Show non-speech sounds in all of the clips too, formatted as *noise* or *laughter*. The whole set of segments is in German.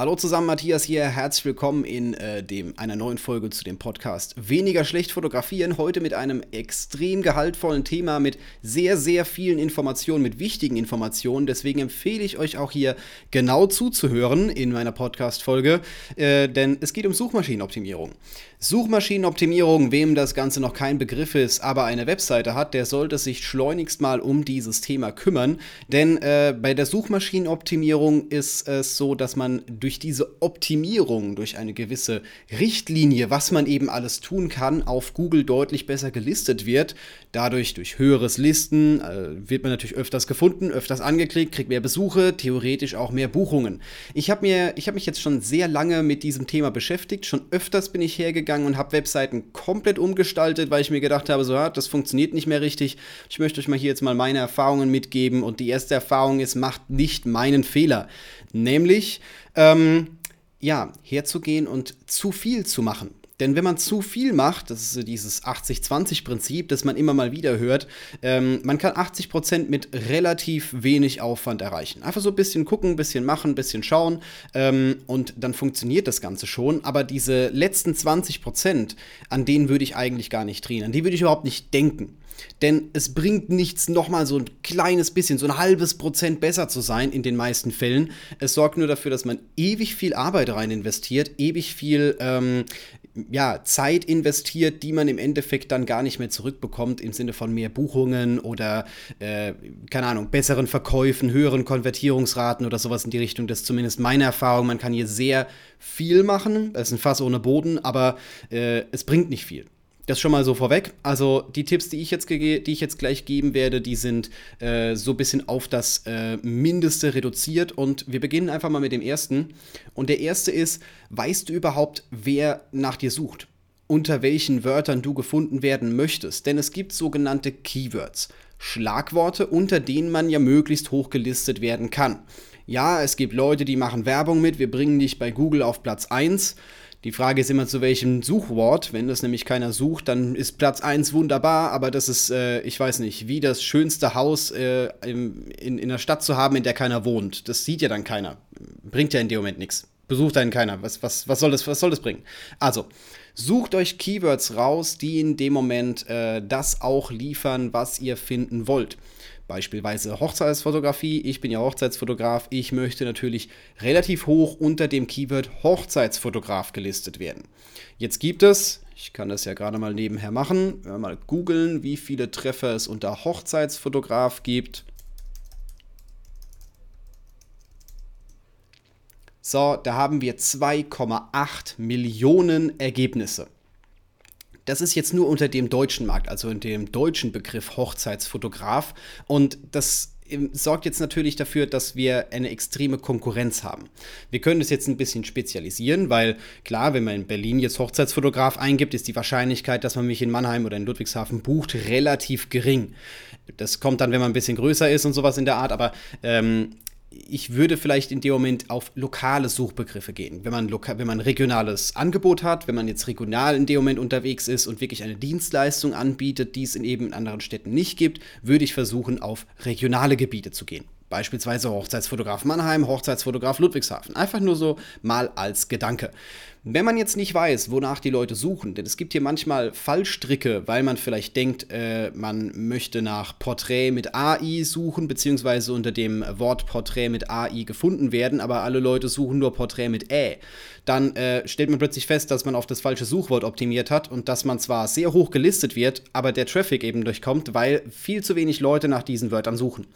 Hallo zusammen, Matthias hier. Herzlich willkommen in äh, dem, einer neuen Folge zu dem Podcast Weniger schlecht fotografieren. Heute mit einem extrem gehaltvollen Thema, mit sehr, sehr vielen Informationen, mit wichtigen Informationen. Deswegen empfehle ich euch auch hier genau zuzuhören in meiner Podcast-Folge, äh, denn es geht um Suchmaschinenoptimierung. Suchmaschinenoptimierung, wem das Ganze noch kein Begriff ist, aber eine Webseite hat, der sollte sich schleunigst mal um dieses Thema kümmern. Denn äh, bei der Suchmaschinenoptimierung ist es so, dass man durch diese Optimierung, durch eine gewisse Richtlinie, was man eben alles tun kann, auf Google deutlich besser gelistet wird. Dadurch, durch höheres Listen, äh, wird man natürlich öfters gefunden, öfters angeklickt, kriegt mehr Besuche, theoretisch auch mehr Buchungen. Ich habe hab mich jetzt schon sehr lange mit diesem Thema beschäftigt. Schon öfters bin ich hergegangen und habe Webseiten komplett umgestaltet, weil ich mir gedacht habe, so, ja, das funktioniert nicht mehr richtig. Ich möchte euch mal hier jetzt mal meine Erfahrungen mitgeben. Und die erste Erfahrung ist, macht nicht meinen Fehler. Nämlich, ähm, ja, herzugehen und zu viel zu machen. Denn wenn man zu viel macht, das ist dieses 80-20-Prinzip, das man immer mal wieder hört, ähm, man kann 80% mit relativ wenig Aufwand erreichen. Einfach so ein bisschen gucken, ein bisschen machen, ein bisschen schauen ähm, und dann funktioniert das Ganze schon. Aber diese letzten 20%, an denen würde ich eigentlich gar nicht drehen, an die würde ich überhaupt nicht denken. Denn es bringt nichts, nochmal so ein kleines bisschen, so ein halbes Prozent besser zu sein in den meisten Fällen. Es sorgt nur dafür, dass man ewig viel Arbeit rein investiert, ewig viel ähm, ja, Zeit investiert, die man im Endeffekt dann gar nicht mehr zurückbekommt, im Sinne von mehr Buchungen oder, äh, keine Ahnung, besseren Verkäufen, höheren Konvertierungsraten oder sowas in die Richtung. Das ist zumindest meine Erfahrung. Man kann hier sehr viel machen. Es ist ein Fass ohne Boden, aber äh, es bringt nicht viel. Das schon mal so vorweg. Also die Tipps, die ich jetzt, die ich jetzt gleich geben werde, die sind äh, so ein bisschen auf das äh, Mindeste reduziert. Und wir beginnen einfach mal mit dem ersten. Und der erste ist, weißt du überhaupt, wer nach dir sucht? Unter welchen Wörtern du gefunden werden möchtest? Denn es gibt sogenannte Keywords. Schlagworte, unter denen man ja möglichst hoch gelistet werden kann. Ja, es gibt Leute, die machen Werbung mit, wir bringen dich bei Google auf Platz 1. Die Frage ist immer zu welchem Suchwort. Wenn das nämlich keiner sucht, dann ist Platz 1 wunderbar, aber das ist, äh, ich weiß nicht, wie das schönste Haus äh, in, in, in einer Stadt zu haben, in der keiner wohnt. Das sieht ja dann keiner. Bringt ja in dem Moment nichts. Besucht einen keiner. Was, was, was, soll das, was soll das bringen? Also, sucht euch Keywords raus, die in dem Moment äh, das auch liefern, was ihr finden wollt. Beispielsweise Hochzeitsfotografie. Ich bin ja Hochzeitsfotograf. Ich möchte natürlich relativ hoch unter dem Keyword Hochzeitsfotograf gelistet werden. Jetzt gibt es, ich kann das ja gerade mal nebenher machen, mal googeln, wie viele Treffer es unter Hochzeitsfotograf gibt. So, da haben wir 2,8 Millionen Ergebnisse. Das ist jetzt nur unter dem deutschen Markt, also unter dem deutschen Begriff Hochzeitsfotograf. Und das ähm, sorgt jetzt natürlich dafür, dass wir eine extreme Konkurrenz haben. Wir können das jetzt ein bisschen spezialisieren, weil klar, wenn man in Berlin jetzt Hochzeitsfotograf eingibt, ist die Wahrscheinlichkeit, dass man mich in Mannheim oder in Ludwigshafen bucht, relativ gering. Das kommt dann, wenn man ein bisschen größer ist und sowas in der Art, aber ähm, ich würde vielleicht in dem Moment auf lokale Suchbegriffe gehen. Wenn man, wenn man regionales Angebot hat, wenn man jetzt regional in dem Moment unterwegs ist und wirklich eine Dienstleistung anbietet, die es in eben anderen Städten nicht gibt, würde ich versuchen, auf regionale Gebiete zu gehen. Beispielsweise Hochzeitsfotograf Mannheim, Hochzeitsfotograf Ludwigshafen. Einfach nur so mal als Gedanke. Wenn man jetzt nicht weiß, wonach die Leute suchen, denn es gibt hier manchmal Fallstricke, weil man vielleicht denkt, äh, man möchte nach Porträt mit AI suchen, beziehungsweise unter dem Wort Porträt mit AI gefunden werden, aber alle Leute suchen nur Porträt mit Ä. Dann äh, stellt man plötzlich fest, dass man auf das falsche Suchwort optimiert hat und dass man zwar sehr hoch gelistet wird, aber der Traffic eben durchkommt, weil viel zu wenig Leute nach diesen Wörtern suchen.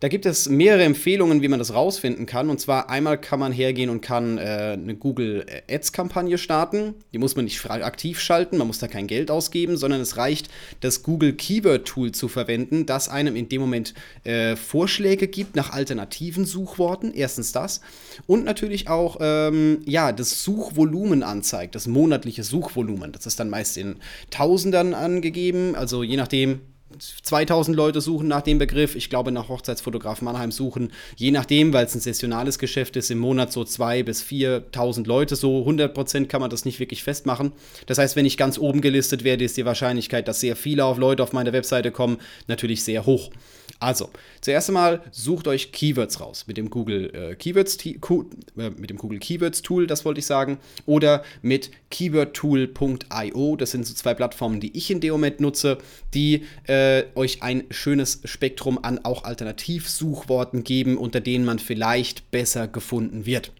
Da gibt es mehrere Empfehlungen, wie man das rausfinden kann. Und zwar einmal kann man hergehen und kann äh, eine Google Ads-Kampagne starten. Die muss man nicht aktiv schalten, man muss da kein Geld ausgeben, sondern es reicht, das Google Keyword Tool zu verwenden, das einem in dem Moment äh, Vorschläge gibt nach alternativen Suchworten. Erstens das. Und natürlich auch ähm, ja, das Suchvolumen anzeigt, das monatliche Suchvolumen. Das ist dann meist in Tausendern angegeben. Also je nachdem, 2000 Leute suchen nach dem Begriff. Ich glaube, nach Hochzeitsfotograf Mannheim suchen, je nachdem, weil es ein saisonales Geschäft ist, im Monat so 2.000 bis 4.000 Leute. So 100 Prozent kann man das nicht wirklich festmachen. Das heißt, wenn ich ganz oben gelistet werde, ist die Wahrscheinlichkeit, dass sehr viele Leute auf meine Webseite kommen, natürlich sehr hoch. Also, zuerst einmal sucht euch Keywords raus mit dem Google äh, Keywords äh, mit dem Google Keywords Tool, das wollte ich sagen, oder mit keywordtool.io. Das sind so zwei Plattformen, die ich in dem Moment nutze, die äh, euch ein schönes Spektrum an auch Alternativsuchworten geben, unter denen man vielleicht besser gefunden wird.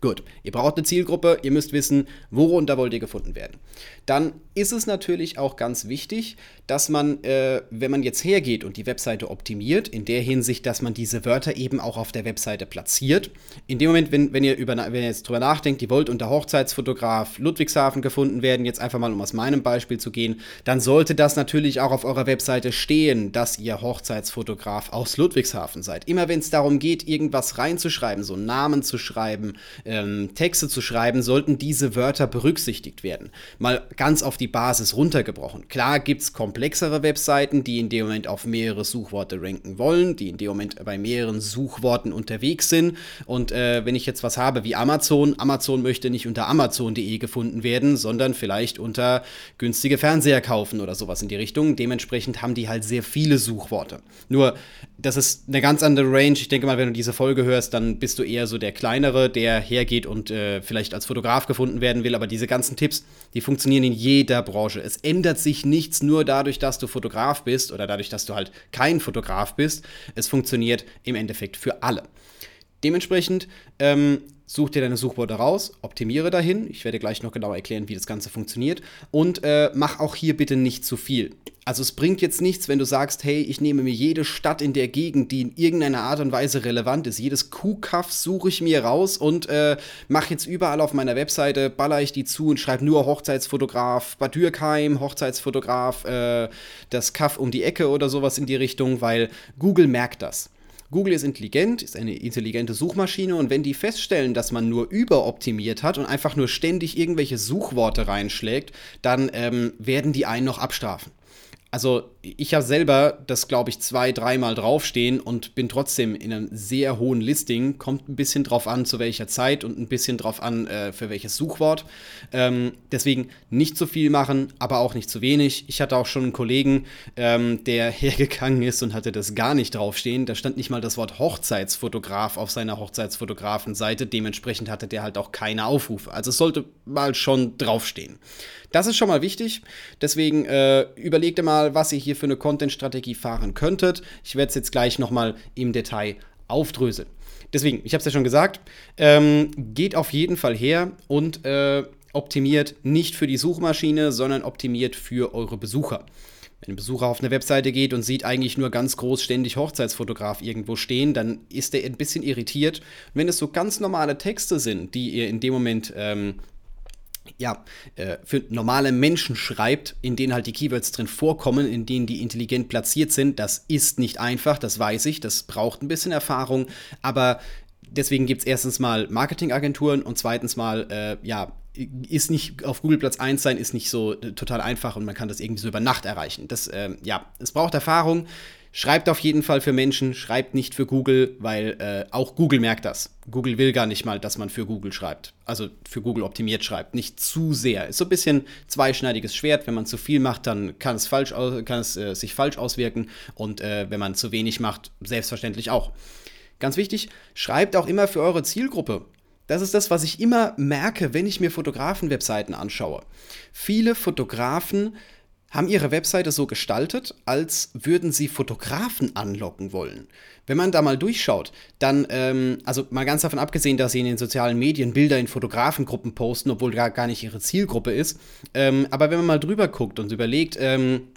Gut, ihr braucht eine Zielgruppe, ihr müsst wissen, worunter wollt ihr gefunden werden. Dann ist es natürlich auch ganz wichtig, dass man, äh, wenn man jetzt hergeht und die Webseite optimiert, in der Hinsicht, dass man diese Wörter eben auch auf der Webseite platziert. In dem Moment, wenn, wenn, ihr, über, wenn ihr jetzt drüber nachdenkt, ihr wollt unter Hochzeitsfotograf Ludwigshafen gefunden werden, jetzt einfach mal um aus meinem Beispiel zu gehen, dann sollte das natürlich auch auf eurer Webseite stehen, dass ihr Hochzeitsfotograf aus Ludwigshafen seid. Immer wenn es darum geht, irgendwas reinzuschreiben, so Namen zu schreiben, ähm, Texte zu schreiben, sollten diese Wörter berücksichtigt werden. Mal ganz auf die Basis runtergebrochen. Klar gibt es komplexere Webseiten, die in dem Moment auf mehrere Suchworte ranken wollen, die in dem Moment bei mehreren Suchworten unterwegs sind. Und äh, wenn ich jetzt was habe wie Amazon, Amazon möchte nicht unter amazon.de gefunden werden, sondern vielleicht unter günstige Fernseher kaufen oder sowas in die Richtung. Dementsprechend haben die halt sehr viele Suchworte. Nur, das ist eine ganz andere Range. Ich denke mal, wenn du diese Folge hörst, dann bist du eher so der kleinere, der hergeht und äh, vielleicht als Fotograf gefunden werden will. Aber diese ganzen Tipps, die funktionieren in jeder Branche. Es ändert sich nichts nur dadurch, dass du Fotograf bist oder dadurch, dass du halt kein Fotograf bist. Es funktioniert im Endeffekt für alle. Dementsprechend ähm, such dir deine Suchworte raus, optimiere dahin. Ich werde gleich noch genauer erklären, wie das Ganze funktioniert. Und äh, mach auch hier bitte nicht zu viel. Also es bringt jetzt nichts, wenn du sagst, hey, ich nehme mir jede Stadt in der Gegend, die in irgendeiner Art und Weise relevant ist. Jedes Kuhkaff suche ich mir raus und äh, mache jetzt überall auf meiner Webseite, baller ich die zu und schreibe nur Hochzeitsfotograf Bad Dürkheim, Hochzeitsfotograf, äh, das Kaff um die Ecke oder sowas in die Richtung, weil Google merkt das. Google ist intelligent, ist eine intelligente Suchmaschine und wenn die feststellen, dass man nur überoptimiert hat und einfach nur ständig irgendwelche Suchworte reinschlägt, dann ähm, werden die einen noch abstrafen. Also ich habe selber das, glaube ich, zwei, dreimal draufstehen und bin trotzdem in einem sehr hohen Listing. Kommt ein bisschen drauf an, zu welcher Zeit und ein bisschen drauf an, äh, für welches Suchwort. Ähm, deswegen nicht zu viel machen, aber auch nicht zu wenig. Ich hatte auch schon einen Kollegen, ähm, der *laughs* hergegangen ist und hatte das gar nicht draufstehen. Da stand nicht mal das Wort Hochzeitsfotograf auf seiner Hochzeitsfotografenseite. Dementsprechend hatte der halt auch keine Aufrufe. Also es sollte mal schon draufstehen. Das ist schon mal wichtig. Deswegen äh, überlegt mal, was ihr hier für eine Content-Strategie fahren könntet. Ich werde es jetzt gleich nochmal im Detail aufdröseln. Deswegen, ich habe es ja schon gesagt, ähm, geht auf jeden Fall her und äh, optimiert nicht für die Suchmaschine, sondern optimiert für eure Besucher. Wenn ein Besucher auf eine Webseite geht und sieht eigentlich nur ganz groß ständig Hochzeitsfotograf irgendwo stehen, dann ist er ein bisschen irritiert. Wenn es so ganz normale Texte sind, die ihr in dem Moment ähm, ja, äh, für normale Menschen schreibt, in denen halt die Keywords drin vorkommen, in denen die intelligent platziert sind. Das ist nicht einfach, das weiß ich, das braucht ein bisschen Erfahrung, aber deswegen gibt es erstens mal Marketingagenturen und zweitens mal, äh, ja, ist nicht auf Google Platz 1 sein, ist nicht so äh, total einfach und man kann das irgendwie so über Nacht erreichen. Das, äh, ja, es braucht Erfahrung. Schreibt auf jeden Fall für Menschen, schreibt nicht für Google, weil äh, auch Google merkt das. Google will gar nicht mal, dass man für Google schreibt. Also für Google optimiert schreibt. Nicht zu sehr. Ist so ein bisschen zweischneidiges Schwert. Wenn man zu viel macht, dann kann es, falsch, kann es äh, sich falsch auswirken. Und äh, wenn man zu wenig macht, selbstverständlich auch. Ganz wichtig, schreibt auch immer für eure Zielgruppe. Das ist das, was ich immer merke, wenn ich mir Fotografen-Webseiten anschaue. Viele Fotografen haben ihre Webseite so gestaltet, als würden sie Fotografen anlocken wollen. Wenn man da mal durchschaut, dann, ähm, also mal ganz davon abgesehen, dass sie in den sozialen Medien Bilder in Fotografengruppen posten, obwohl gar, gar nicht ihre Zielgruppe ist, ähm, aber wenn man mal drüber guckt und überlegt, ähm,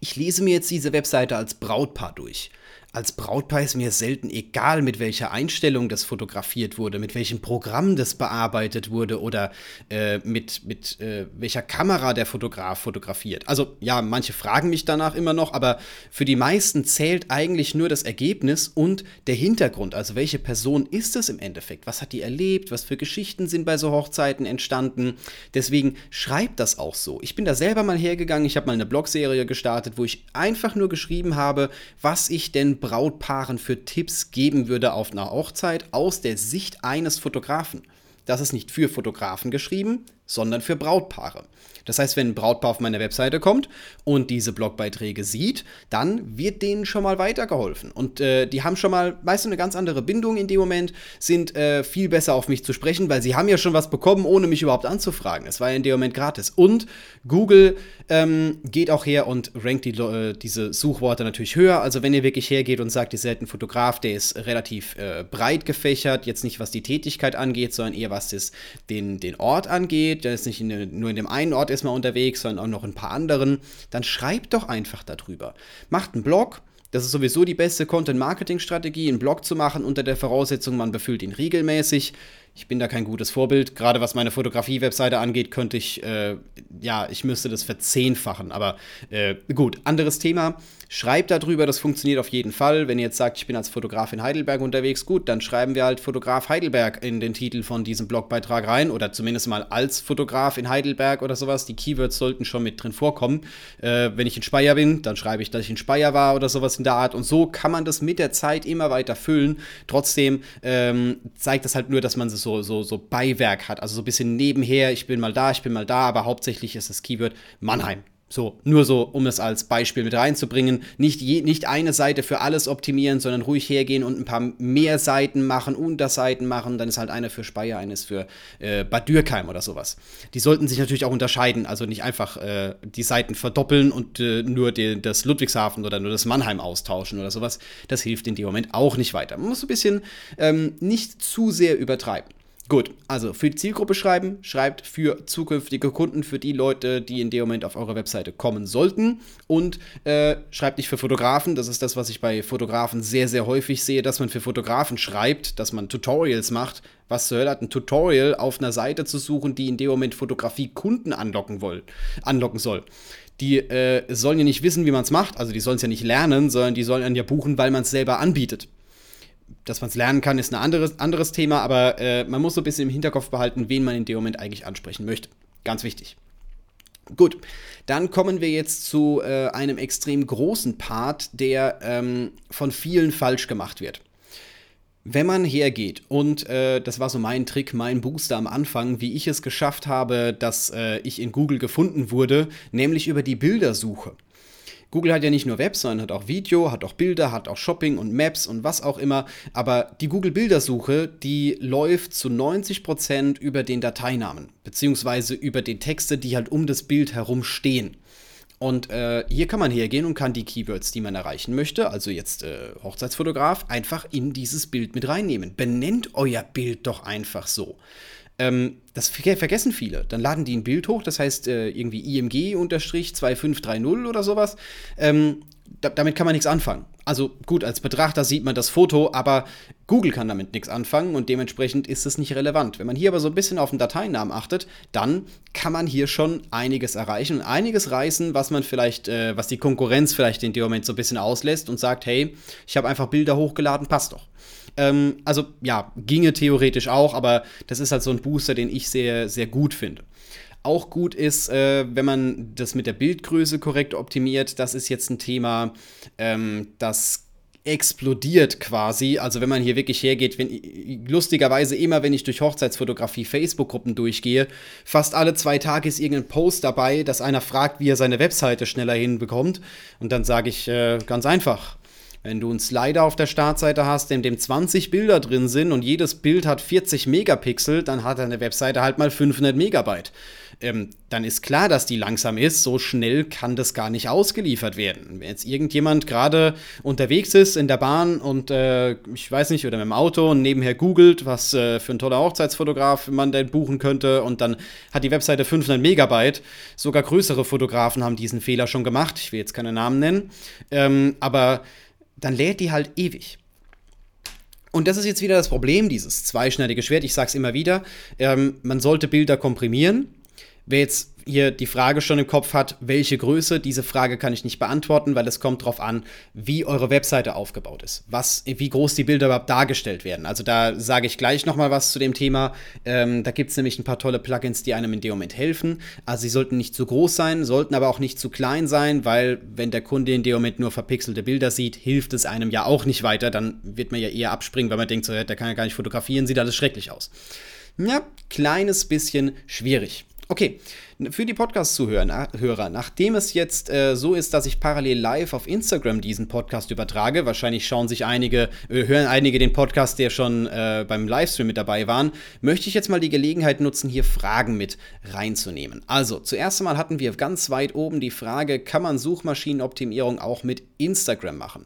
ich lese mir jetzt diese Webseite als Brautpaar durch. Als Brautpaar ist mir selten egal, mit welcher Einstellung das fotografiert wurde, mit welchem Programm das bearbeitet wurde oder äh, mit, mit äh, welcher Kamera der Fotograf fotografiert. Also ja, manche fragen mich danach immer noch, aber für die meisten zählt eigentlich nur das Ergebnis und der Hintergrund. Also welche Person ist es im Endeffekt? Was hat die erlebt? Was für Geschichten sind bei so Hochzeiten entstanden? Deswegen schreibt das auch so. Ich bin da selber mal hergegangen, ich habe mal eine Blogserie gestartet, wo ich einfach nur geschrieben habe, was ich denn Brautpaaren für Tipps geben würde auf einer Hochzeit aus der Sicht eines Fotografen. Das ist nicht für Fotografen geschrieben, sondern für Brautpaare. Das heißt, wenn ein Brautpaar auf meine Webseite kommt und diese Blogbeiträge sieht, dann wird denen schon mal weitergeholfen. Und äh, die haben schon mal meist eine ganz andere Bindung in dem Moment, sind äh, viel besser auf mich zu sprechen, weil sie haben ja schon was bekommen, ohne mich überhaupt anzufragen. Es war ja in dem Moment gratis. Und Google ähm, geht auch her und rankt die, äh, diese Suchworte natürlich höher. Also wenn ihr wirklich hergeht und sagt, ihr seid ein Fotograf, der ist relativ äh, breit gefächert, jetzt nicht was die Tätigkeit angeht, sondern eher was das, den, den Ort angeht, der ist nicht in, nur in dem einen Ort ist mal unterwegs, sondern auch noch in ein paar anderen, dann schreibt doch einfach darüber. Macht einen Blog, das ist sowieso die beste Content-Marketing-Strategie, einen Blog zu machen, unter der Voraussetzung, man befüllt ihn regelmäßig. Ich bin da kein gutes Vorbild. Gerade was meine Fotografie-Webseite angeht, könnte ich, äh, ja, ich müsste das verzehnfachen. Aber äh, gut, anderes Thema. Schreibt darüber, das funktioniert auf jeden Fall. Wenn ihr jetzt sagt, ich bin als Fotograf in Heidelberg unterwegs, gut, dann schreiben wir halt Fotograf Heidelberg in den Titel von diesem Blogbeitrag rein oder zumindest mal als Fotograf in Heidelberg oder sowas. Die Keywords sollten schon mit drin vorkommen. Äh, wenn ich in Speyer bin, dann schreibe ich, dass ich in Speyer war oder sowas in der Art. Und so kann man das mit der Zeit immer weiter füllen. Trotzdem ähm, zeigt das halt nur, dass man so, so, so Beiwerk hat. Also so ein bisschen nebenher, ich bin mal da, ich bin mal da, aber hauptsächlich ist das Keyword Mannheim. So, nur so, um es als Beispiel mit reinzubringen. Nicht, je, nicht eine Seite für alles optimieren, sondern ruhig hergehen und ein paar mehr Seiten machen, Unterseiten machen. Dann ist halt eine für Speyer, eine ist für äh, Bad Dürkheim oder sowas. Die sollten sich natürlich auch unterscheiden. Also nicht einfach äh, die Seiten verdoppeln und äh, nur die, das Ludwigshafen oder nur das Mannheim austauschen oder sowas. Das hilft in dem Moment auch nicht weiter. Man muss ein bisschen ähm, nicht zu sehr übertreiben. Gut, also für die Zielgruppe schreiben, schreibt für zukünftige Kunden, für die Leute, die in dem Moment auf eure Webseite kommen sollten und äh, schreibt nicht für Fotografen, das ist das, was ich bei Fotografen sehr, sehr häufig sehe, dass man für Fotografen schreibt, dass man Tutorials macht. Was zur Hölle hat ein Tutorial auf einer Seite zu suchen, die in dem Moment Fotografie Kunden anlocken, wollen, anlocken soll? die äh, sollen ja nicht wissen, wie man es macht, also die sollen es ja nicht lernen, sondern die sollen ja buchen, weil man es selber anbietet dass man es lernen kann, ist ein anderes, anderes Thema, aber äh, man muss so ein bisschen im Hinterkopf behalten, wen man in dem Moment eigentlich ansprechen möchte. Ganz wichtig. Gut, dann kommen wir jetzt zu äh, einem extrem großen Part, der ähm, von vielen falsch gemacht wird. Wenn man hergeht, und äh, das war so mein Trick, mein Booster am Anfang, wie ich es geschafft habe, dass äh, ich in Google gefunden wurde, nämlich über die Bildersuche. Google hat ja nicht nur Web, sondern hat auch Video, hat auch Bilder, hat auch Shopping und Maps und was auch immer. Aber die Google-Bildersuche, die läuft zu 90% über den Dateinamen, beziehungsweise über die Texte, die halt um das Bild herum stehen. Und äh, hier kann man hergehen und kann die Keywords, die man erreichen möchte, also jetzt äh, Hochzeitsfotograf, einfach in dieses Bild mit reinnehmen. Benennt euer Bild doch einfach so. Ähm, das vergessen viele. Dann laden die ein Bild hoch, das heißt äh, irgendwie IMG-2530 oder sowas. Ähm, da, damit kann man nichts anfangen. Also gut, als Betrachter sieht man das Foto, aber Google kann damit nichts anfangen und dementsprechend ist es nicht relevant. Wenn man hier aber so ein bisschen auf den Dateinamen achtet, dann kann man hier schon einiges erreichen und einiges reißen, was man vielleicht, äh, was die Konkurrenz vielleicht in dem Moment so ein bisschen auslässt und sagt, hey, ich habe einfach Bilder hochgeladen, passt doch. Ähm, also ja, ginge theoretisch auch, aber das ist halt so ein Booster, den ich sehr, sehr gut finde. Auch gut ist, äh, wenn man das mit der Bildgröße korrekt optimiert. Das ist jetzt ein Thema, ähm, das explodiert quasi. Also wenn man hier wirklich hergeht, wenn, lustigerweise immer, wenn ich durch Hochzeitsfotografie Facebook-Gruppen durchgehe, fast alle zwei Tage ist irgendein Post dabei, dass einer fragt, wie er seine Webseite schneller hinbekommt. Und dann sage ich äh, ganz einfach, wenn du einen Slider auf der Startseite hast, in dem 20 Bilder drin sind und jedes Bild hat 40 Megapixel, dann hat deine Webseite halt mal 500 Megabyte. Ähm, dann ist klar, dass die langsam ist. So schnell kann das gar nicht ausgeliefert werden. Wenn jetzt irgendjemand gerade unterwegs ist in der Bahn und äh, ich weiß nicht, oder mit dem Auto und nebenher googelt, was äh, für ein toller Hochzeitsfotograf man denn buchen könnte und dann hat die Webseite 500 Megabyte. Sogar größere Fotografen haben diesen Fehler schon gemacht. Ich will jetzt keine Namen nennen. Ähm, aber dann lädt die halt ewig. Und das ist jetzt wieder das Problem, dieses zweischneidige Schwert. Ich sage es immer wieder, ähm, man sollte Bilder komprimieren. Wer jetzt hier die Frage schon im Kopf hat, welche Größe, diese Frage kann ich nicht beantworten, weil es kommt darauf an, wie eure Webseite aufgebaut ist, was, wie groß die Bilder überhaupt dargestellt werden. Also da sage ich gleich nochmal was zu dem Thema. Ähm, da gibt es nämlich ein paar tolle Plugins, die einem in dem Moment helfen. Also sie sollten nicht zu groß sein, sollten aber auch nicht zu klein sein, weil wenn der Kunde in dem Moment nur verpixelte Bilder sieht, hilft es einem ja auch nicht weiter. Dann wird man ja eher abspringen, weil man denkt, so, der kann ja gar nicht fotografieren, sieht alles schrecklich aus. Ja, kleines bisschen schwierig. Okay, für die Podcast-Zuhörer, nachdem es jetzt äh, so ist, dass ich parallel live auf Instagram diesen Podcast übertrage, wahrscheinlich schauen sich einige, äh, hören einige den Podcast, der schon äh, beim Livestream mit dabei waren, möchte ich jetzt mal die Gelegenheit nutzen, hier Fragen mit reinzunehmen. Also, zuerst einmal hatten wir ganz weit oben die Frage, kann man Suchmaschinenoptimierung auch mit Instagram machen?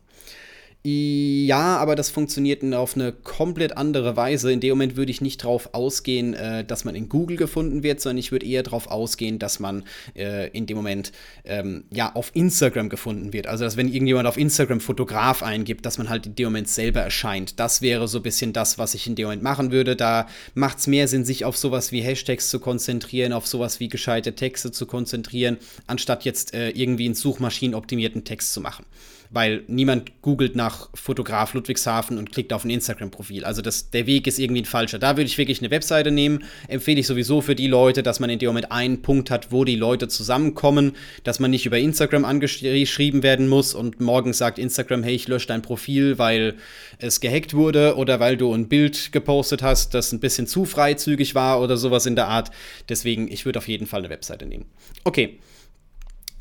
Ja, aber das funktioniert auf eine komplett andere Weise. In dem Moment würde ich nicht darauf ausgehen, äh, dass man in Google gefunden wird, sondern ich würde eher darauf ausgehen, dass man äh, in dem Moment ähm, ja auf Instagram gefunden wird. Also dass wenn irgendjemand auf Instagram Fotograf eingibt, dass man halt in dem Moment selber erscheint. Das wäre so ein bisschen das, was ich in dem Moment machen würde. Da macht es mehr Sinn, sich auf sowas wie Hashtags zu konzentrieren, auf sowas wie gescheite Texte zu konzentrieren, anstatt jetzt äh, irgendwie einen suchmaschinenoptimierten Text zu machen weil niemand googelt nach Fotograf Ludwigshafen und klickt auf ein Instagram-Profil. Also das, der Weg ist irgendwie ein falscher. Da würde ich wirklich eine Webseite nehmen. Empfehle ich sowieso für die Leute, dass man in dem Moment einen Punkt hat, wo die Leute zusammenkommen, dass man nicht über Instagram angeschrieben werden muss und morgen sagt Instagram, hey, ich lösche dein Profil, weil es gehackt wurde oder weil du ein Bild gepostet hast, das ein bisschen zu freizügig war oder sowas in der Art. Deswegen, ich würde auf jeden Fall eine Webseite nehmen. Okay.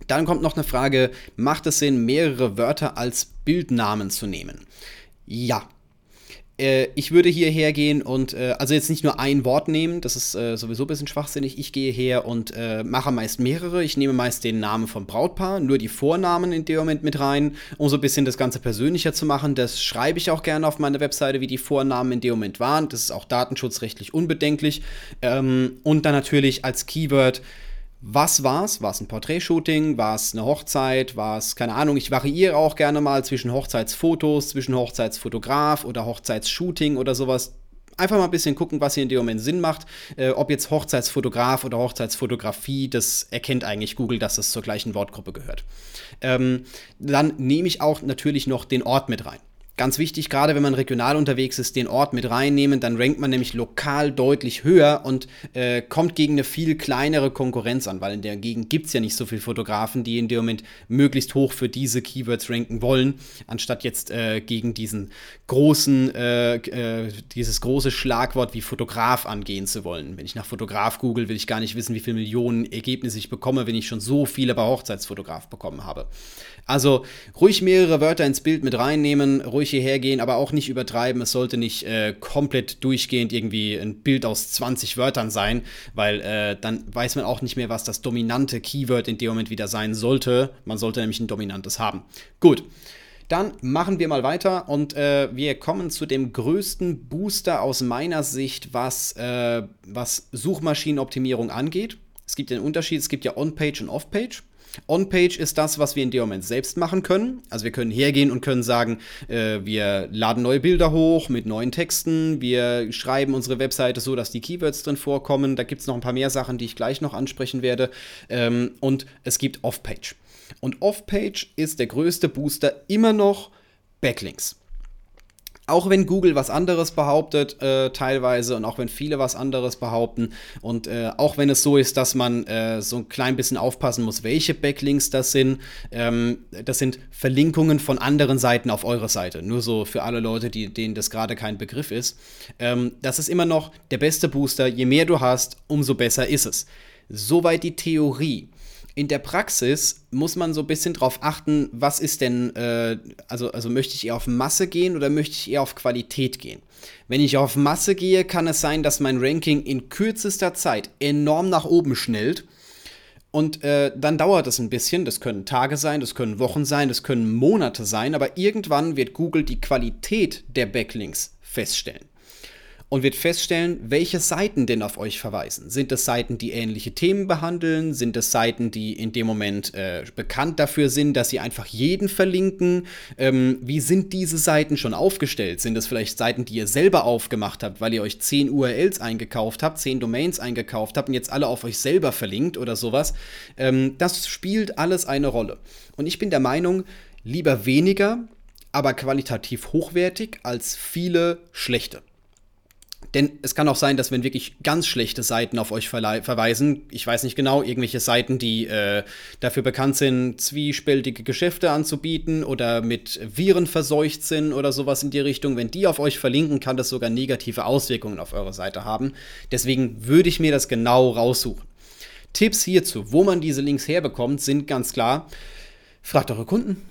Dann kommt noch eine Frage, macht es Sinn, mehrere Wörter als Bildnamen zu nehmen? Ja. Äh, ich würde hier hergehen und, äh, also jetzt nicht nur ein Wort nehmen, das ist äh, sowieso ein bisschen schwachsinnig. Ich gehe her und mache meist mehrere. Ich nehme meist den Namen vom Brautpaar, nur die Vornamen in dem Moment mit rein, um so ein bisschen das Ganze persönlicher zu machen. Das schreibe ich auch gerne auf meiner Webseite, wie die Vornamen in dem Moment waren. Das ist auch datenschutzrechtlich unbedenklich. Ähm, und dann natürlich als Keyword was war's? War es ein Porträtshooting? War es eine Hochzeit? War es, keine Ahnung, ich variiere auch gerne mal zwischen Hochzeitsfotos, zwischen Hochzeitsfotograf oder Hochzeitsshooting oder sowas. Einfach mal ein bisschen gucken, was hier in dem Moment Sinn macht. Äh, ob jetzt Hochzeitsfotograf oder Hochzeitsfotografie, das erkennt eigentlich Google, dass das zur gleichen Wortgruppe gehört. Ähm, dann nehme ich auch natürlich noch den Ort mit rein. Ganz wichtig, gerade wenn man regional unterwegs ist, den Ort mit reinnehmen, dann rankt man nämlich lokal deutlich höher und äh, kommt gegen eine viel kleinere Konkurrenz an, weil in der Gegend gibt es ja nicht so viele Fotografen, die in dem Moment möglichst hoch für diese Keywords ranken wollen, anstatt jetzt äh, gegen diesen großen, äh, äh dieses große Schlagwort wie Fotograf angehen zu wollen. Wenn ich nach Fotograf google, will ich gar nicht wissen, wie viele Millionen Ergebnisse ich bekomme, wenn ich schon so viele bei Hochzeitsfotograf bekommen habe. Also ruhig mehrere Wörter ins Bild mit reinnehmen, ruhig hierher gehen, aber auch nicht übertreiben. Es sollte nicht äh, komplett durchgehend irgendwie ein Bild aus 20 Wörtern sein, weil äh, dann weiß man auch nicht mehr, was das dominante Keyword in dem Moment wieder sein sollte. Man sollte nämlich ein dominantes haben. Gut. Dann machen wir mal weiter und äh, wir kommen zu dem größten Booster aus meiner Sicht, was, äh, was Suchmaschinenoptimierung angeht. Es gibt den Unterschied, es gibt ja On-Page und Off-Page. On-Page ist das, was wir in dem Moment selbst machen können. Also wir können hergehen und können sagen, äh, wir laden neue Bilder hoch mit neuen Texten, wir schreiben unsere Webseite so, dass die Keywords drin vorkommen. Da gibt es noch ein paar mehr Sachen, die ich gleich noch ansprechen werde. Ähm, und es gibt Off-Page. Und Off-Page ist der größte Booster immer noch Backlinks auch wenn Google was anderes behauptet, äh, teilweise, und auch wenn viele was anderes behaupten, und äh, auch wenn es so ist, dass man äh, so ein klein bisschen aufpassen muss, welche Backlinks das sind, ähm, das sind Verlinkungen von anderen Seiten auf eure Seite. Nur so für alle Leute, die, denen das gerade kein Begriff ist. Ähm, das ist immer noch der beste Booster. Je mehr du hast, umso besser ist es. Soweit die Theorie in der Praxis muss man so ein bisschen drauf achten, was ist denn, äh, also, also möchte ich eher auf Masse gehen oder möchte ich eher auf Qualität gehen? Wenn ich auf Masse gehe, kann es sein, dass mein Ranking in kürzester Zeit enorm nach oben schnellt. Und äh, dann dauert es ein bisschen, das können Tage sein, das können Wochen sein, das können Monate sein, aber irgendwann wird Google die Qualität der Backlinks feststellen. Und wird feststellen, welche Seiten denn auf euch verweisen. Sind es Seiten, die ähnliche Themen behandeln? Sind es Seiten, die in dem Moment äh, bekannt dafür sind, dass sie einfach jeden verlinken? Ähm, wie sind diese Seiten schon aufgestellt? Sind es vielleicht Seiten, die ihr selber aufgemacht habt, weil ihr euch 10 URLs eingekauft habt, 10 Domains eingekauft habt und jetzt alle auf euch selber verlinkt oder sowas? Ähm, das spielt alles eine Rolle. Und ich bin der Meinung, lieber weniger, aber qualitativ hochwertig als viele schlechte. Denn es kann auch sein, dass wenn wirklich ganz schlechte Seiten auf euch verweisen, ich weiß nicht genau, irgendwelche Seiten, die äh, dafür bekannt sind, zwiespältige Geschäfte anzubieten oder mit Viren verseucht sind oder sowas in die Richtung, wenn die auf euch verlinken, kann das sogar negative Auswirkungen auf eure Seite haben. Deswegen würde ich mir das genau raussuchen. Tipps hierzu, wo man diese Links herbekommt, sind ganz klar, fragt eure Kunden,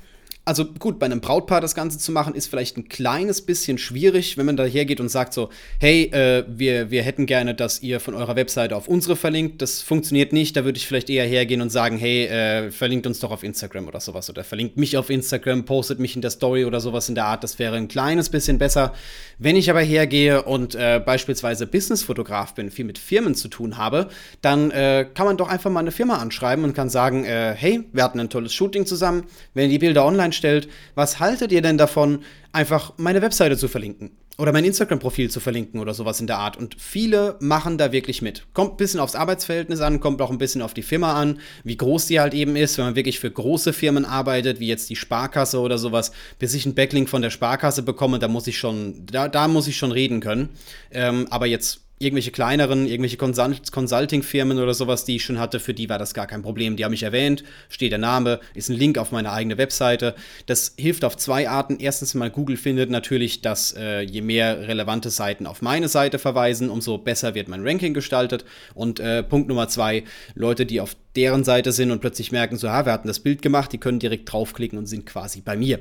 also gut, bei einem Brautpaar das Ganze zu machen, ist vielleicht ein kleines bisschen schwierig, wenn man da hergeht und sagt so, hey, äh, wir, wir hätten gerne, dass ihr von eurer Webseite auf unsere verlinkt. Das funktioniert nicht. Da würde ich vielleicht eher hergehen und sagen, hey, äh, verlinkt uns doch auf Instagram oder sowas. Oder verlinkt mich auf Instagram, postet mich in der Story oder sowas in der Art. Das wäre ein kleines bisschen besser. Wenn ich aber hergehe und äh, beispielsweise Businessfotograf bin, viel mit Firmen zu tun habe, dann äh, kann man doch einfach mal eine Firma anschreiben und kann sagen, äh, hey, wir hatten ein tolles Shooting zusammen. Wenn ihr die Bilder online stellt, was haltet ihr denn davon, einfach meine Webseite zu verlinken? Oder mein Instagram-Profil zu verlinken oder sowas in der Art. Und viele machen da wirklich mit. Kommt ein bisschen aufs Arbeitsverhältnis an, kommt auch ein bisschen auf die Firma an, wie groß die halt eben ist. Wenn man wirklich für große Firmen arbeitet, wie jetzt die Sparkasse oder sowas, bis ich einen Backlink von der Sparkasse bekomme, da muss ich schon, da, da muss ich schon reden können. Ähm, aber jetzt irgendwelche kleineren, irgendwelche Consult Consulting-Firmen oder sowas, die ich schon hatte, für die war das gar kein Problem. Die haben mich erwähnt, steht der Name, ist ein Link auf meine eigene Webseite. Das hilft auf zwei Arten. Erstens mal, Google findet natürlich, dass äh, je mehr relevante Seiten auf meine Seite verweisen, umso besser wird mein Ranking gestaltet. Und äh, Punkt Nummer zwei, Leute, die auf deren Seite sind und plötzlich merken, so, ha, wir hatten das Bild gemacht, die können direkt draufklicken und sind quasi bei mir.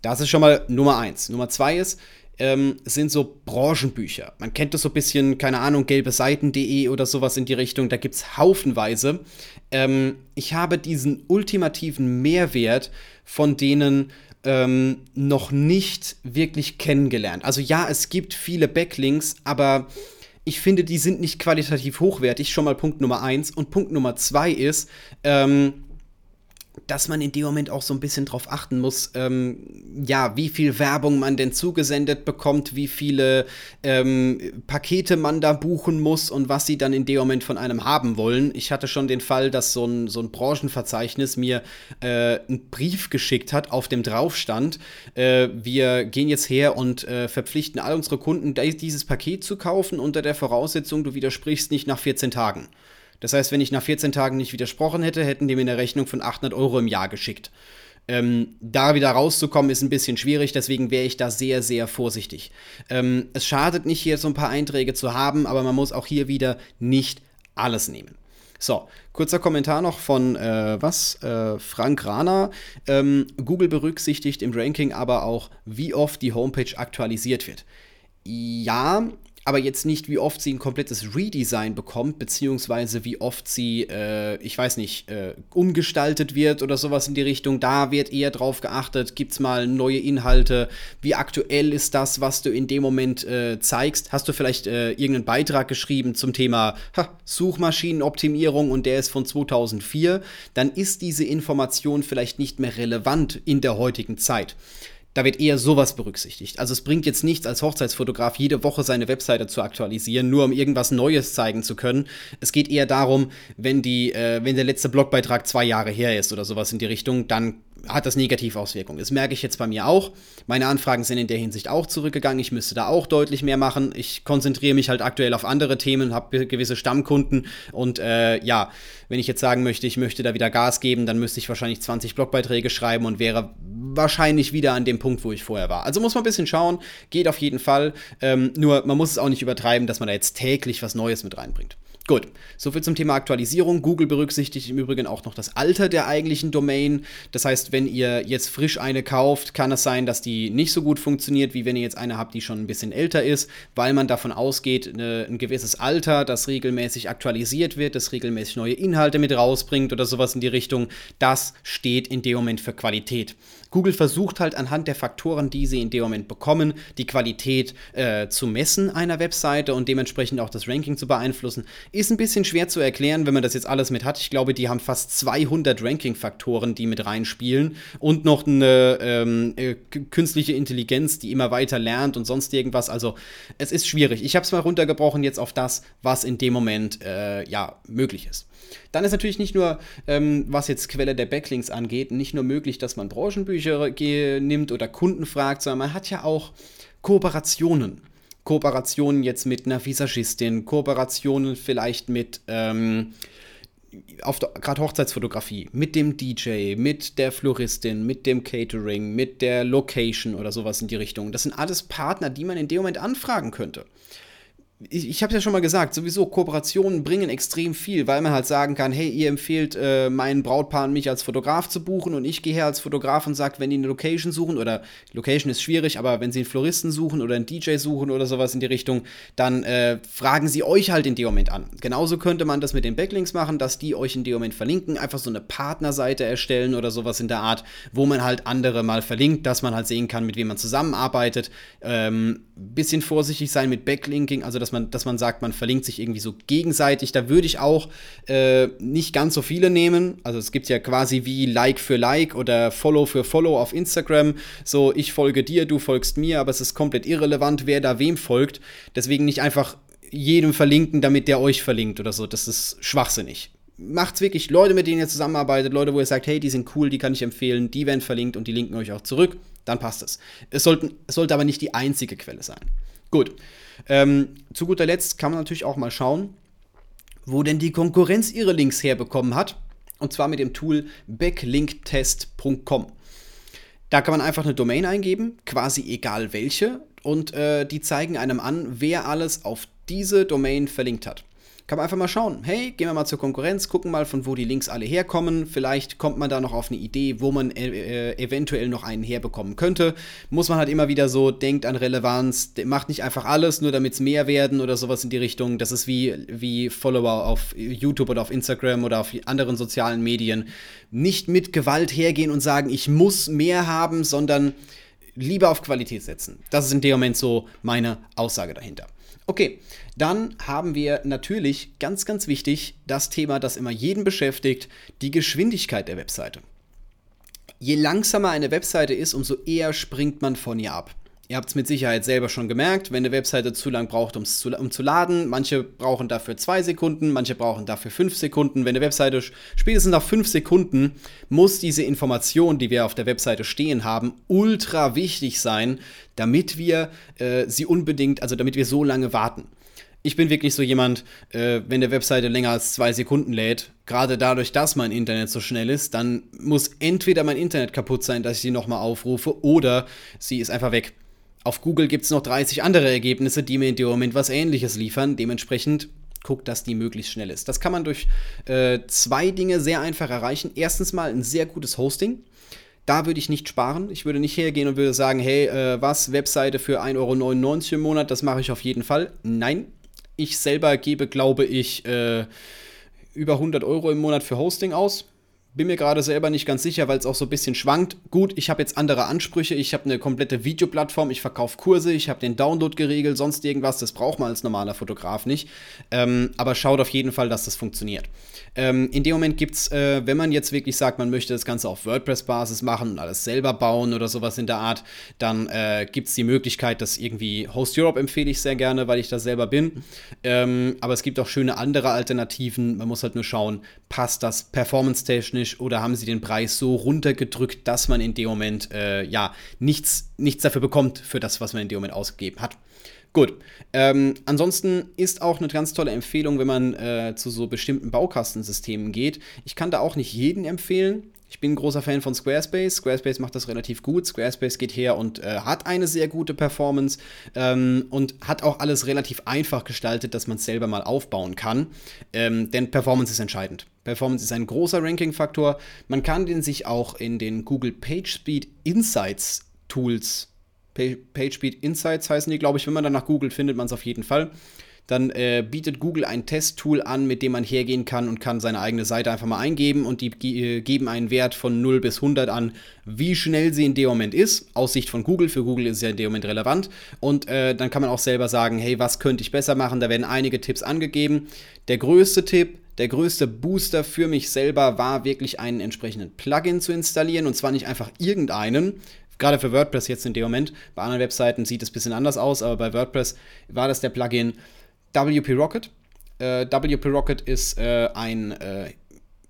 Das ist schon mal Nummer eins. Nummer zwei ist, ähm, sind so Branchenbücher. Man kennt das so ein bisschen, keine Ahnung, gelbeseiten.de oder sowas in die Richtung. Da gibt es haufenweise. Ähm, ich habe diesen ultimativen Mehrwert von denen ähm, noch nicht wirklich kennengelernt. Also ja, es gibt viele Backlinks, aber ich finde, die sind nicht qualitativ hochwertig. Schon mal Punkt Nummer eins. Und Punkt Nummer zwei ist, ähm, dass man in dem Moment auch so ein bisschen drauf achten muss, ähm, ja, wie viel Werbung man denn zugesendet bekommt, wie viele ähm, Pakete man da buchen muss und was sie dann in dem Moment von einem haben wollen. Ich hatte schon den Fall, dass so ein, so ein Branchenverzeichnis mir äh, einen Brief geschickt hat, auf dem drauf stand, äh, wir gehen jetzt her und äh, verpflichten all unsere Kunden, dieses Paket zu kaufen unter der Voraussetzung, du widersprichst nicht nach 14 Tagen. Das heißt, wenn ich nach 14 Tagen nicht widersprochen hätte, hätten die mir eine Rechnung von 800 Euro im Jahr geschickt. Ähm, da wieder rauszukommen ist ein bisschen schwierig, deswegen wäre ich da sehr, sehr vorsichtig. Ähm, es schadet nicht, hier so ein paar Einträge zu haben, aber man muss auch hier wieder nicht alles nehmen. So, kurzer Kommentar noch von äh, was? Äh, Frank Rana. Ähm, Google berücksichtigt im Ranking aber auch, wie oft die Homepage aktualisiert wird. Ja, aber jetzt nicht, wie oft sie ein komplettes Redesign bekommt, beziehungsweise wie oft sie, äh, ich weiß nicht, äh, umgestaltet wird oder sowas in die Richtung. Da wird eher drauf geachtet, gibt es mal neue Inhalte, wie aktuell ist das, was du in dem Moment äh, zeigst. Hast du vielleicht äh, irgendeinen Beitrag geschrieben zum Thema ha, Suchmaschinenoptimierung und der ist von 2004, dann ist diese Information vielleicht nicht mehr relevant in der heutigen Zeit. Da wird eher sowas berücksichtigt. Also es bringt jetzt nichts als Hochzeitsfotograf jede Woche seine Webseite zu aktualisieren, nur um irgendwas Neues zeigen zu können. Es geht eher darum, wenn die, äh, wenn der letzte Blogbeitrag zwei Jahre her ist oder sowas in die Richtung, dann hat das Negativauswirkungen. Das merke ich jetzt bei mir auch. Meine Anfragen sind in der Hinsicht auch zurückgegangen. Ich müsste da auch deutlich mehr machen. Ich konzentriere mich halt aktuell auf andere Themen, habe gewisse Stammkunden und äh, ja, wenn ich jetzt sagen möchte, ich möchte da wieder Gas geben, dann müsste ich wahrscheinlich 20 Blogbeiträge schreiben und wäre wahrscheinlich wieder an dem Punkt, wo ich vorher war. Also muss man ein bisschen schauen, geht auf jeden Fall. Ähm, nur man muss es auch nicht übertreiben, dass man da jetzt täglich was Neues mit reinbringt. Gut, soviel zum Thema Aktualisierung. Google berücksichtigt im Übrigen auch noch das Alter der eigentlichen Domain. Das heißt, wenn ihr jetzt frisch eine kauft, kann es sein, dass die nicht so gut funktioniert, wie wenn ihr jetzt eine habt, die schon ein bisschen älter ist, weil man davon ausgeht, eine, ein gewisses Alter, das regelmäßig aktualisiert wird, das regelmäßig neue Inhalte mit rausbringt oder sowas in die Richtung, das steht in dem Moment für Qualität. Google versucht halt anhand der Faktoren, die sie in dem Moment bekommen, die Qualität äh, zu messen einer Webseite und dementsprechend auch das Ranking zu beeinflussen. Ist ein bisschen schwer zu erklären, wenn man das jetzt alles mit hat. Ich glaube, die haben fast 200 Ranking-Faktoren, die mit reinspielen und noch eine ähm, äh, künstliche Intelligenz, die immer weiter lernt und sonst irgendwas. Also es ist schwierig. Ich habe es mal runtergebrochen jetzt auf das, was in dem Moment äh, ja möglich ist. Dann ist natürlich nicht nur, ähm, was jetzt Quelle der Backlinks angeht, nicht nur möglich, dass man Branchenbücher nimmt oder Kunden fragt, sondern man hat ja auch Kooperationen. Kooperationen jetzt mit einer Visagistin, Kooperationen vielleicht mit, ähm, gerade Hochzeitsfotografie, mit dem DJ, mit der Floristin, mit dem Catering, mit der Location oder sowas in die Richtung. Das sind alles Partner, die man in dem Moment anfragen könnte ich, ich habe ja schon mal gesagt, sowieso Kooperationen bringen extrem viel, weil man halt sagen kann, hey, ihr empfehlt äh, meinen Brautpaar mich als Fotograf zu buchen und ich gehe her als Fotograf und sage, wenn die eine Location suchen oder Location ist schwierig, aber wenn sie einen Floristen suchen oder einen DJ suchen oder sowas in die Richtung, dann äh, fragen sie euch halt in dem Moment an. Genauso könnte man das mit den Backlinks machen, dass die euch in dem Moment verlinken, einfach so eine Partnerseite erstellen oder sowas in der Art, wo man halt andere mal verlinkt, dass man halt sehen kann, mit wem man zusammenarbeitet. Ähm, bisschen vorsichtig sein mit Backlinking, also dass man, dass man sagt, man verlinkt sich irgendwie so gegenseitig. Da würde ich auch äh, nicht ganz so viele nehmen. Also es gibt ja quasi wie Like für Like oder Follow für Follow auf Instagram. So, ich folge dir, du folgst mir, aber es ist komplett irrelevant, wer da wem folgt. Deswegen nicht einfach jedem verlinken, damit der euch verlinkt oder so. Das ist schwachsinnig macht's wirklich Leute, mit denen ihr zusammenarbeitet, Leute, wo ihr sagt, hey, die sind cool, die kann ich empfehlen, die werden verlinkt und die linken euch auch zurück dann passt es. Es, sollten, es sollte aber nicht die einzige Quelle sein. Gut. Ähm, zu guter Letzt kann man natürlich auch mal schauen, wo denn die Konkurrenz ihre Links herbekommen hat. Und zwar mit dem Tool backlinktest.com. Da kann man einfach eine Domain eingeben, quasi egal welche, und äh, die zeigen einem an, wer alles auf diese Domain verlinkt hat kann man einfach mal schauen. Hey, gehen wir mal zur Konkurrenz, gucken mal, von wo die Links alle herkommen. Vielleicht kommt man da noch auf eine Idee, wo man äh, äh, eventuell noch einen herbekommen könnte. Muss man halt immer wieder so, denkt an Relevanz, macht nicht einfach alles, nur damit es mehr werden oder sowas in die Richtung. Das ist wie, wie Follower auf YouTube oder auf Instagram oder auf anderen sozialen Medien. Nicht mit Gewalt hergehen und sagen, ich muss mehr haben, sondern lieber auf Qualität setzen. Das ist in dem Moment so meine Aussage dahinter. Okay, dann haben wir natürlich ganz, ganz wichtig das Thema, das immer jeden beschäftigt, die Geschwindigkeit der Webseite. Je langsamer eine Webseite ist, umso eher springt man von ihr ab. Ihr habt es mit Sicherheit selber schon gemerkt, wenn eine Webseite zu lang braucht, zu, um zu laden. Manche brauchen dafür zwei Sekunden, manche brauchen dafür fünf Sekunden. Wenn eine Webseite spätestens nach fünf Sekunden muss diese Information, die wir auf der Webseite stehen haben, ultra wichtig sein, damit wir äh, sie unbedingt, also damit wir so lange warten. Ich bin wirklich so jemand, äh, wenn der Webseite länger als zwei Sekunden lädt, gerade dadurch, dass mein Internet so schnell ist, dann muss entweder mein Internet kaputt sein, dass ich sie nochmal aufrufe, oder sie ist einfach weg. Auf Google gibt es noch 30 andere Ergebnisse, die mir in dem Moment was ähnliches liefern. Dementsprechend guckt, dass die möglichst schnell ist. Das kann man durch äh, zwei Dinge sehr einfach erreichen. Erstens mal ein sehr gutes Hosting. Da würde ich nicht sparen. Ich würde nicht hergehen und würde sagen, hey, äh, was, Webseite für 1,99 Euro im Monat, das mache ich auf jeden Fall. Nein, ich selber gebe, glaube ich, äh, über 100 Euro im Monat für Hosting aus bin mir gerade selber nicht ganz sicher, weil es auch so ein bisschen schwankt. Gut, ich habe jetzt andere Ansprüche. Ich habe eine komplette Videoplattform, ich verkaufe Kurse, ich habe den Download geregelt, sonst irgendwas. Das braucht man als normaler Fotograf nicht. Ähm, aber schaut auf jeden Fall, dass das funktioniert. Ähm, in dem Moment gibt es, äh, wenn man jetzt wirklich sagt, man möchte das Ganze auf WordPress-Basis machen und alles selber bauen oder sowas in der Art, dann äh, gibt es die Möglichkeit, dass irgendwie Host Europe empfehle ich sehr gerne, weil ich das selber bin. Ähm, aber es gibt auch schöne andere Alternativen. Man muss halt nur schauen, passt das performance-technisch realistisch oder haben sie den Preis so runtergedrückt, dass man in dem Moment äh, ja nichts, nichts dafür bekommt für das, was man in dem Moment ausgegeben hat. Gut. Ähm, ansonsten ist auch eine ganz tolle Empfehlung, wenn man äh, zu so bestimmten Baukastensystemen geht. Ich kann da auch nicht jeden empfehlen. Ich bin ein großer Fan von Squarespace. Squarespace macht das relativ gut. Squarespace geht her und äh, hat eine sehr gute Performance ähm, und hat auch alles relativ einfach gestaltet, dass man es selber mal aufbauen kann. Ähm, denn Performance ist entscheidend. Performance ist ein großer Ranking-Faktor. Man kann den sich auch in den Google PageSpeed Insights Tools, PageSpeed Insights heißen die, glaube ich, wenn man danach googelt, findet man es auf jeden Fall dann äh, bietet Google ein Testtool an, mit dem man hergehen kann und kann seine eigene Seite einfach mal eingeben und die äh, geben einen Wert von 0 bis 100 an, wie schnell sie in dem Moment ist. Aus Sicht von Google, für Google ist es ja in dem Moment relevant. Und äh, dann kann man auch selber sagen, hey, was könnte ich besser machen? Da werden einige Tipps angegeben. Der größte Tipp, der größte Booster für mich selber war wirklich einen entsprechenden Plugin zu installieren und zwar nicht einfach irgendeinen, gerade für WordPress jetzt in dem Moment. Bei anderen Webseiten sieht es ein bisschen anders aus, aber bei WordPress war das der Plugin WP Rocket. Äh, WP Rocket ist äh, ein, äh,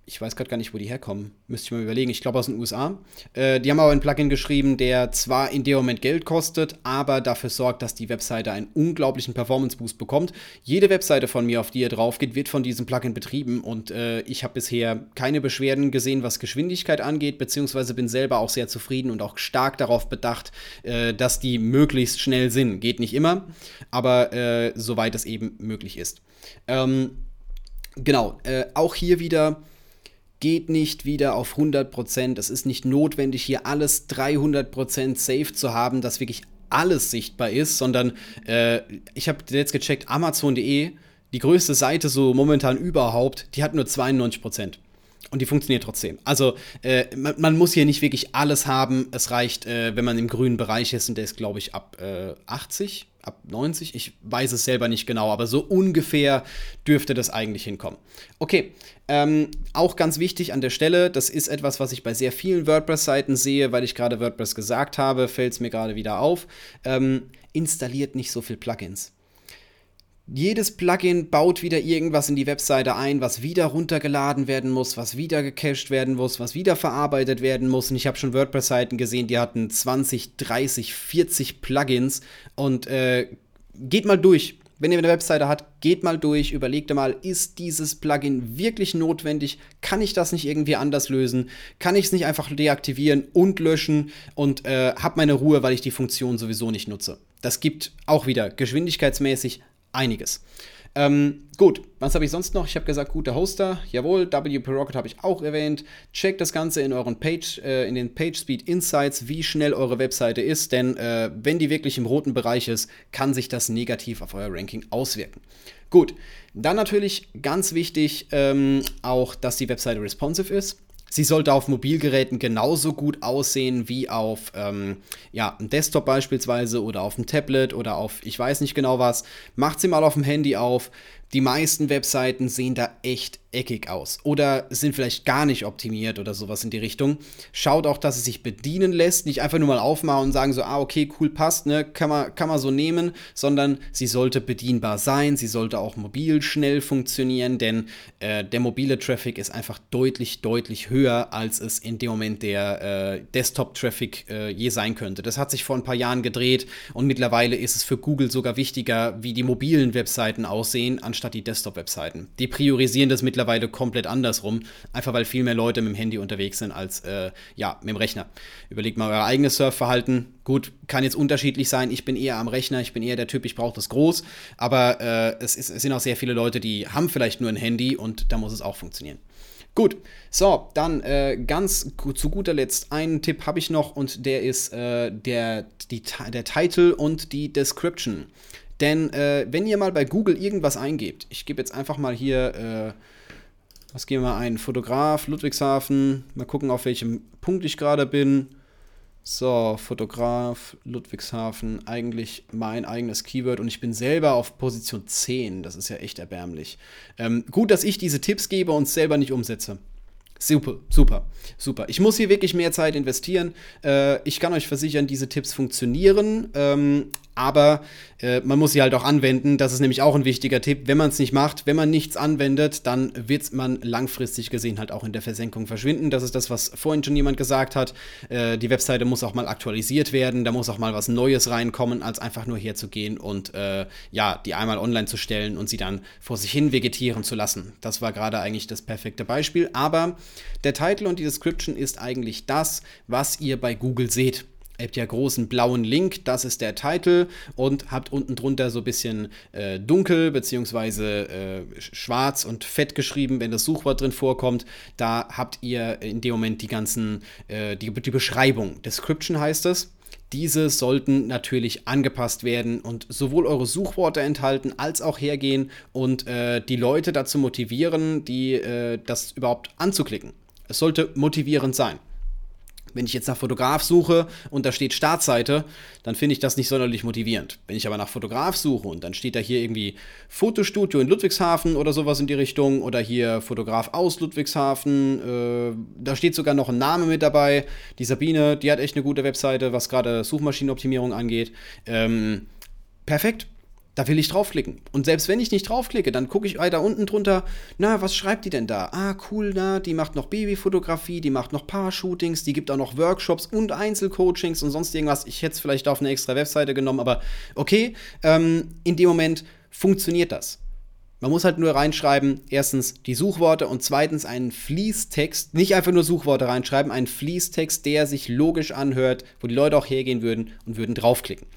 ich weiß gerade gar nicht, wo die herkommen. Müsste ich mal überlegen. Ich glaube aus den USA. Äh, die haben aber ein Plugin geschrieben, der zwar in dem Moment Geld kostet, aber dafür sorgt, dass die Webseite einen unglaublichen Performance-Boost bekommt. Jede Webseite von mir, auf die ihr drauf geht, wird von diesem Plugin betrieben und äh, ich habe bisher keine Beschwerden gesehen, was Geschwindigkeit angeht, beziehungsweise bin selber auch sehr zufrieden und auch stark darauf bedacht, äh, dass die möglichst schnell sind. Geht nicht immer, aber äh, soweit es eben möglich ist. Ähm, genau, äh, auch hier wieder geht nicht wieder auf 100%. Es ist nicht notwendig, hier alles 300% safe zu haben, dass wirklich alles sichtbar ist, sondern äh, ich habe jetzt gecheckt, Amazon.de, die größte Seite so momentan überhaupt, die hat nur 92%. Und die funktioniert trotzdem. Also äh, man, man, muss hier nicht wirklich alles haben. Es reicht, äh, wenn man im grünen Bereich ist, und der ist, glaube ich, ab 80 äh, ab 90, ich weiß es selber nicht genau, aber so ungefähr dürfte das eigentlich hinkommen. Okay, ähm, auch ganz wichtig an der Stelle, das ist etwas, was ich bei sehr vielen WordPress-Seiten sehe, weil ich gerade WordPress gesagt habe, fällt es mir gerade wieder auf. Ähm, installiert nicht so viel Plugins jedes Plugin baut wieder irgendwas in die Webseite ein, was wieder runtergeladen werden muss, was wieder gecached werden muss, was wieder verarbeitet werden muss. Und ich habe schon WordPress-Seiten gesehen, die hatten 20, 30, 40 Plugins. Und äh, geht mal durch. Wenn ihr eine Webseite habt, geht mal durch, überlegt mal, ist dieses Plugin wirklich notwendig? Kann ich das nicht irgendwie anders lösen? Kann ich es nicht einfach deaktivieren und löschen und äh, habe meine Ruhe, weil ich die Funktion sowieso nicht nutze? Das gibt auch wieder geschwindigkeitsmäßig einiges. Ähm, gut, was habe ich sonst noch? Ich habe gesagt, guter Hoster. Jawohl, WP Rocket habe ich auch erwähnt. Checkt das Ganze in euren Page, äh, in den PageSpeed Insights, wie schnell eure Webseite ist, denn äh, wenn die wirklich im roten Bereich ist, kann sich das negativ auf euer Ranking auswirken. Gut, dann natürlich ganz wichtig ähm, auch, dass die Webseite responsive ist. Sie sollte auf Mobilgeräten genauso gut aussehen wie auf ähm, ja, einem Desktop beispielsweise oder auf einem Tablet oder auf ich weiß nicht genau was. Macht sie mal auf dem Handy auf. Die meisten Webseiten sehen da echt eckig aus oder sind vielleicht gar nicht optimiert oder sowas in die Richtung. Schaut auch, dass es sich bedienen lässt, nicht einfach nur mal aufmachen und sagen so, ah, okay, cool, passt, ne, kann man, kann man so nehmen, sondern sie sollte bedienbar sein, sie sollte auch mobil schnell funktionieren, denn äh, der mobile Traffic ist einfach deutlich, deutlich höher, als es in dem Moment der äh, Desktop-Traffic äh, je sein könnte. Das hat sich vor ein paar Jahren gedreht und mittlerweile ist es für Google sogar wichtiger, wie die mobilen Webseiten aussehen, anstatt die Desktop-Webseiten. Die priorisieren das mittlerweile mittlerweile komplett andersrum, einfach weil viel mehr Leute mit dem Handy unterwegs sind als äh, ja, mit dem Rechner. Überlegt mal euer eigenes Surfverhalten. Gut, kann jetzt unterschiedlich sein. Ich bin eher am Rechner, ich bin eher der Typ, ich brauche das groß. Aber äh, es, ist, es sind auch sehr viele Leute, die haben vielleicht nur ein Handy und da muss es auch funktionieren. Gut, so, dann äh, ganz zu guter Letzt einen Tipp habe ich noch und der ist äh, der, die, der Title und die Description. Denn äh, wenn ihr mal bei Google irgendwas eingebt, ich gebe jetzt einfach mal hier äh, was gehen wir ein? Fotograf, Ludwigshafen. Mal gucken, auf welchem Punkt ich gerade bin. So, Fotograf, Ludwigshafen, eigentlich mein eigenes Keyword und ich bin selber auf Position 10. Das ist ja echt erbärmlich. Ähm, gut, dass ich diese Tipps gebe und selber nicht umsetze. Super, super, super. Ich muss hier wirklich mehr Zeit investieren. Äh, ich kann euch versichern, diese Tipps funktionieren. Ähm, aber äh, man muss sie halt auch anwenden. Das ist nämlich auch ein wichtiger Tipp. Wenn man es nicht macht, wenn man nichts anwendet, dann wird man langfristig gesehen halt auch in der Versenkung verschwinden. Das ist das, was vorhin schon jemand gesagt hat. Äh, die Webseite muss auch mal aktualisiert werden, da muss auch mal was Neues reinkommen, als einfach nur herzugehen und äh, ja, die einmal online zu stellen und sie dann vor sich hin vegetieren zu lassen. Das war gerade eigentlich das perfekte Beispiel. Aber der Titel und die Description ist eigentlich das, was ihr bei Google seht. Ihr habt ja großen blauen Link, das ist der Titel und habt unten drunter so ein bisschen äh, dunkel bzw. Äh, schwarz und fett geschrieben, wenn das Suchwort drin vorkommt. Da habt ihr in dem Moment die ganzen, äh, die, die Beschreibung. Description heißt es. Diese sollten natürlich angepasst werden und sowohl eure Suchworte enthalten als auch hergehen und äh, die Leute dazu motivieren, die, äh, das überhaupt anzuklicken. Es sollte motivierend sein. Wenn ich jetzt nach Fotograf suche und da steht Startseite, dann finde ich das nicht sonderlich motivierend. Wenn ich aber nach Fotograf suche und dann steht da hier irgendwie Fotostudio in Ludwigshafen oder sowas in die Richtung oder hier Fotograf aus Ludwigshafen, äh, da steht sogar noch ein Name mit dabei. Die Sabine, die hat echt eine gute Webseite, was gerade Suchmaschinenoptimierung angeht. Ähm, perfekt da will ich draufklicken. Und selbst wenn ich nicht draufklicke, dann gucke ich weiter unten drunter, na, was schreibt die denn da? Ah, cool, na, die macht noch Babyfotografie, die macht noch Paar-Shootings, die gibt auch noch Workshops und Einzelcoachings und sonst irgendwas. Ich hätte es vielleicht auf eine extra Webseite genommen, aber okay, ähm, in dem Moment funktioniert das. Man muss halt nur reinschreiben, erstens die Suchworte und zweitens einen Fließtext, nicht einfach nur Suchworte reinschreiben, einen Fließtext, der sich logisch anhört, wo die Leute auch hergehen würden und würden draufklicken.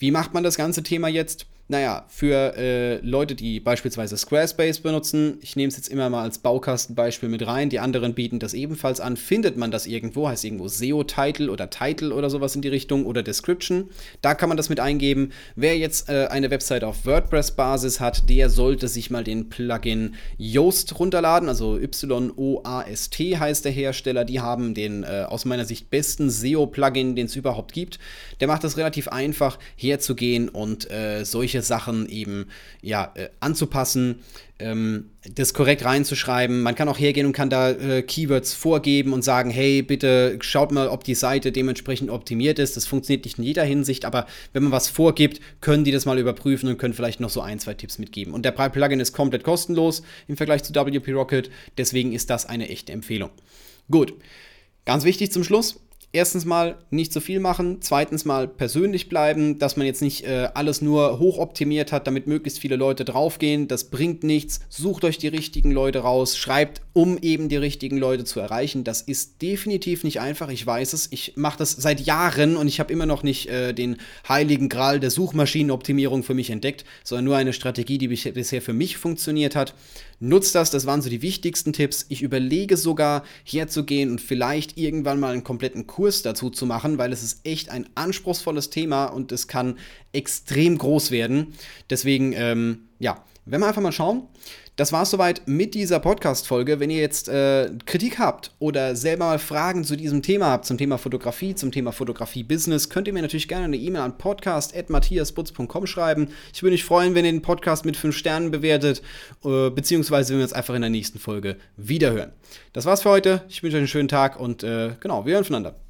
Wie macht man das ganze Thema jetzt? Naja, für äh, Leute, die beispielsweise Squarespace benutzen, ich nehme es jetzt immer mal als Baukastenbeispiel mit rein, die anderen bieten das ebenfalls an, findet man das irgendwo, heißt irgendwo SEO-Title oder Title oder sowas in die Richtung oder Description. Da kann man das mit eingeben. Wer jetzt äh, eine Website auf WordPress-Basis hat, der sollte sich mal den Plugin Yoast runterladen, also Y-O-A-S-T heißt der Hersteller. Die haben den äh, aus meiner Sicht besten SEO-Plugin, den es überhaupt gibt. Der macht es relativ einfach, herzugehen und äh, solche Sachen eben ja, äh, anzupassen, ähm, das korrekt reinzuschreiben. Man kann auch hergehen und kann da äh, Keywords vorgeben und sagen, hey, bitte schaut mal, ob die Seite dementsprechend optimiert ist. Das funktioniert nicht in jeder Hinsicht, aber wenn man was vorgibt, können die das mal überprüfen und können vielleicht noch so ein, zwei Tipps mitgeben. Und der Plugin ist komplett kostenlos im Vergleich zu WP Rocket, deswegen ist das eine echte Empfehlung. Gut, ganz wichtig zum Schluss erstens mal nicht zu viel machen, zweitens mal persönlich bleiben, dass man jetzt nicht äh, alles nur hochoptimiert hat, damit möglichst viele Leute draufgehen. Das bringt nichts. Sucht euch die richtigen Leute raus, schreibt, um eben die richtigen Leute zu erreichen. Das ist definitiv nicht einfach, ich weiß es. Ich mache das seit Jahren und ich habe immer noch nicht äh, den heiligen Gral der Suchmaschinenoptimierung für mich entdeckt, sondern nur eine Strategie, die bisher für mich funktioniert hat. Nutzt das, das waren so die wichtigsten Tipps. Ich überlege sogar herzugehen und vielleicht irgendwann mal einen kompletten Kurs dazu zu machen, weil es ist echt ein anspruchsvolles Thema und es kann extrem groß werden. Deswegen, ähm, ja, werden wir einfach mal schauen. Das war es soweit mit dieser Podcast-Folge. Wenn ihr jetzt äh, Kritik habt oder selber mal Fragen zu diesem Thema habt, zum Thema Fotografie, zum Thema Fotografie-Business, könnt ihr mir natürlich gerne eine E-Mail an podcast.matthiasbutz.com schreiben. Ich würde mich freuen, wenn ihr den Podcast mit 5 Sternen bewertet, äh, beziehungsweise wenn wir uns einfach in der nächsten Folge wiederhören. Das war's für heute. Ich wünsche euch einen schönen Tag und äh, genau, wir hören voneinander.